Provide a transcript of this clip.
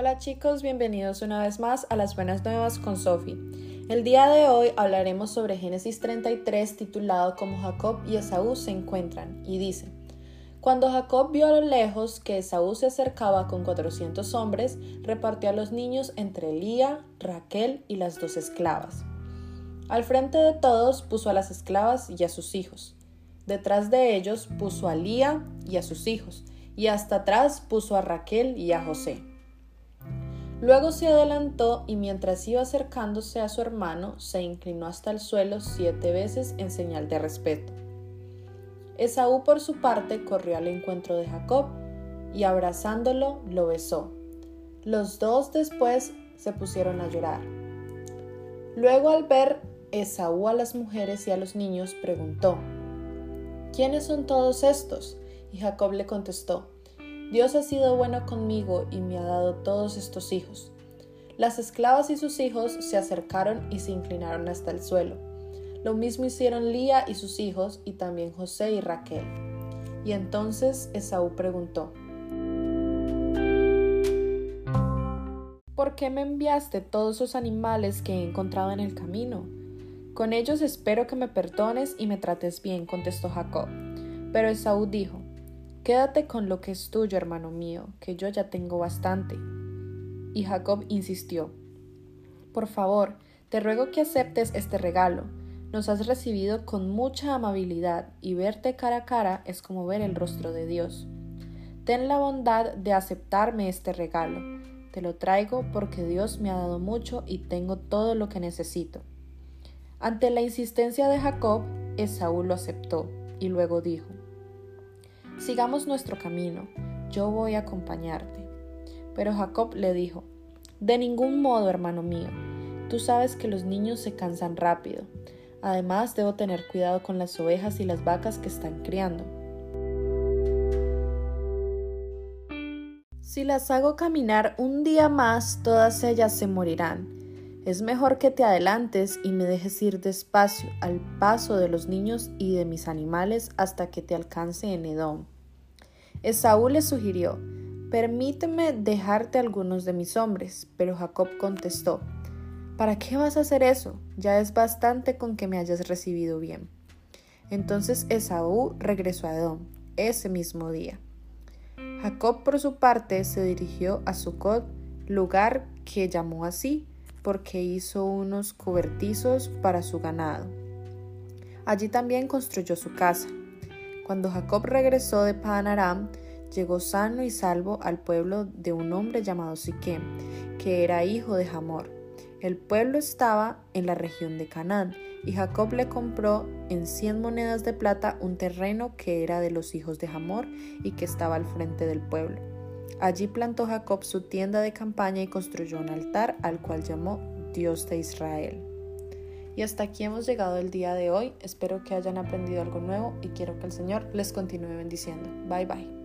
Hola chicos, bienvenidos una vez más a las buenas nuevas con Sophie. El día de hoy hablaremos sobre Génesis 33 titulado como Jacob y Esaú se encuentran y dice, Cuando Jacob vio a lo lejos que Esaú se acercaba con 400 hombres, repartió a los niños entre Lía, Raquel y las dos esclavas. Al frente de todos puso a las esclavas y a sus hijos. Detrás de ellos puso a Lía y a sus hijos, y hasta atrás puso a Raquel y a José. Luego se adelantó y mientras iba acercándose a su hermano, se inclinó hasta el suelo siete veces en señal de respeto. Esaú por su parte corrió al encuentro de Jacob y abrazándolo lo besó. Los dos después se pusieron a llorar. Luego al ver Esaú a las mujeres y a los niños preguntó, ¿quiénes son todos estos? Y Jacob le contestó, Dios ha sido bueno conmigo y me ha dado todos estos hijos. Las esclavas y sus hijos se acercaron y se inclinaron hasta el suelo. Lo mismo hicieron Lía y sus hijos y también José y Raquel. Y entonces Esaú preguntó, ¿Por qué me enviaste todos esos animales que he encontrado en el camino? Con ellos espero que me perdones y me trates bien, contestó Jacob. Pero Esaú dijo, Quédate con lo que es tuyo, hermano mío, que yo ya tengo bastante. Y Jacob insistió, Por favor, te ruego que aceptes este regalo. Nos has recibido con mucha amabilidad y verte cara a cara es como ver el rostro de Dios. Ten la bondad de aceptarme este regalo. Te lo traigo porque Dios me ha dado mucho y tengo todo lo que necesito. Ante la insistencia de Jacob, Esaú lo aceptó y luego dijo, Sigamos nuestro camino, yo voy a acompañarte. Pero Jacob le dijo, De ningún modo, hermano mío, tú sabes que los niños se cansan rápido. Además, debo tener cuidado con las ovejas y las vacas que están criando. Si las hago caminar un día más, todas ellas se morirán. Es mejor que te adelantes y me dejes ir despacio al paso de los niños y de mis animales hasta que te alcance en Edom. Esaú le sugirió, Permíteme dejarte algunos de mis hombres, pero Jacob contestó, ¿Para qué vas a hacer eso? Ya es bastante con que me hayas recibido bien. Entonces Esaú regresó a Edom ese mismo día. Jacob por su parte se dirigió a Sucot, lugar que llamó así porque hizo unos cobertizos para su ganado. Allí también construyó su casa. Cuando Jacob regresó de Panaram, llegó sano y salvo al pueblo de un hombre llamado Siquem, que era hijo de Hamor. El pueblo estaba en la región de Canaán, y Jacob le compró en cien monedas de plata un terreno que era de los hijos de Hamor y que estaba al frente del pueblo. Allí plantó Jacob su tienda de campaña y construyó un altar al cual llamó Dios de Israel. Y hasta aquí hemos llegado el día de hoy. Espero que hayan aprendido algo nuevo y quiero que el Señor les continúe bendiciendo. Bye bye.